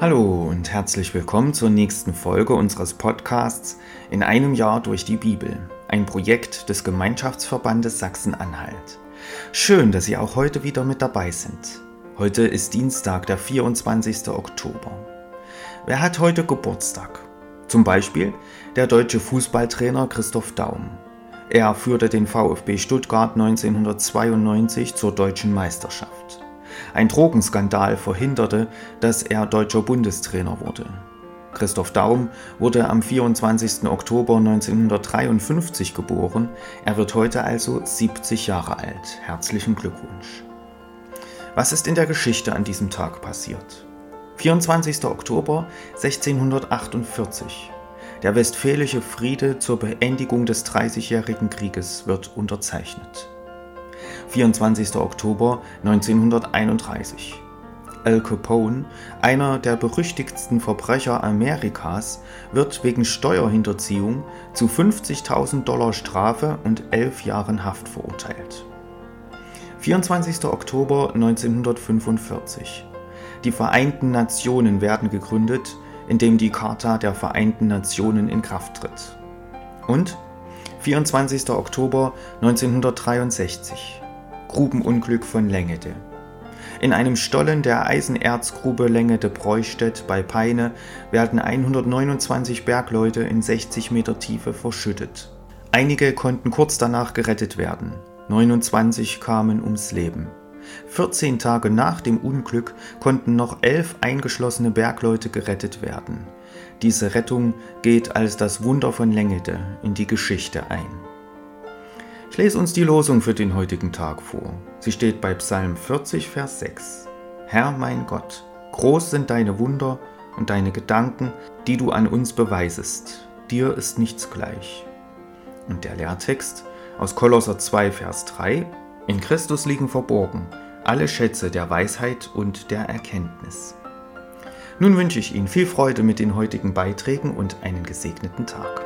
Hallo und herzlich willkommen zur nächsten Folge unseres Podcasts In einem Jahr durch die Bibel, ein Projekt des Gemeinschaftsverbandes Sachsen-Anhalt. Schön, dass Sie auch heute wieder mit dabei sind. Heute ist Dienstag, der 24. Oktober. Wer hat heute Geburtstag? Zum Beispiel der deutsche Fußballtrainer Christoph Daum. Er führte den VfB Stuttgart 1992 zur deutschen Meisterschaft. Ein Drogenskandal verhinderte, dass er deutscher Bundestrainer wurde. Christoph Daum wurde am 24. Oktober 1953 geboren. Er wird heute also 70 Jahre alt. Herzlichen Glückwunsch. Was ist in der Geschichte an diesem Tag passiert? 24. Oktober 1648. Der Westfälische Friede zur Beendigung des Dreißigjährigen Krieges wird unterzeichnet. 24. Oktober 1931. Al Capone, einer der berüchtigsten Verbrecher Amerikas, wird wegen Steuerhinterziehung zu 50.000 Dollar Strafe und elf Jahren Haft verurteilt. 24. Oktober 1945. Die Vereinten Nationen werden gegründet, indem die Charta der Vereinten Nationen in Kraft tritt. Und 24. Oktober 1963. Grubenunglück von Lengede. In einem Stollen der Eisenerzgrube Lengede-Breustedt bei Peine werden 129 Bergleute in 60 Meter Tiefe verschüttet. Einige konnten kurz danach gerettet werden, 29 kamen ums Leben. 14 Tage nach dem Unglück konnten noch elf eingeschlossene Bergleute gerettet werden. Diese Rettung geht als das Wunder von Lengede in die Geschichte ein. Ich lese uns die Losung für den heutigen Tag vor. Sie steht bei Psalm 40, Vers 6. Herr mein Gott, groß sind deine Wunder und deine Gedanken, die du an uns beweisest. Dir ist nichts gleich. Und der Lehrtext aus Kolosser 2, Vers 3. In Christus liegen verborgen alle Schätze der Weisheit und der Erkenntnis. Nun wünsche ich Ihnen viel Freude mit den heutigen Beiträgen und einen gesegneten Tag.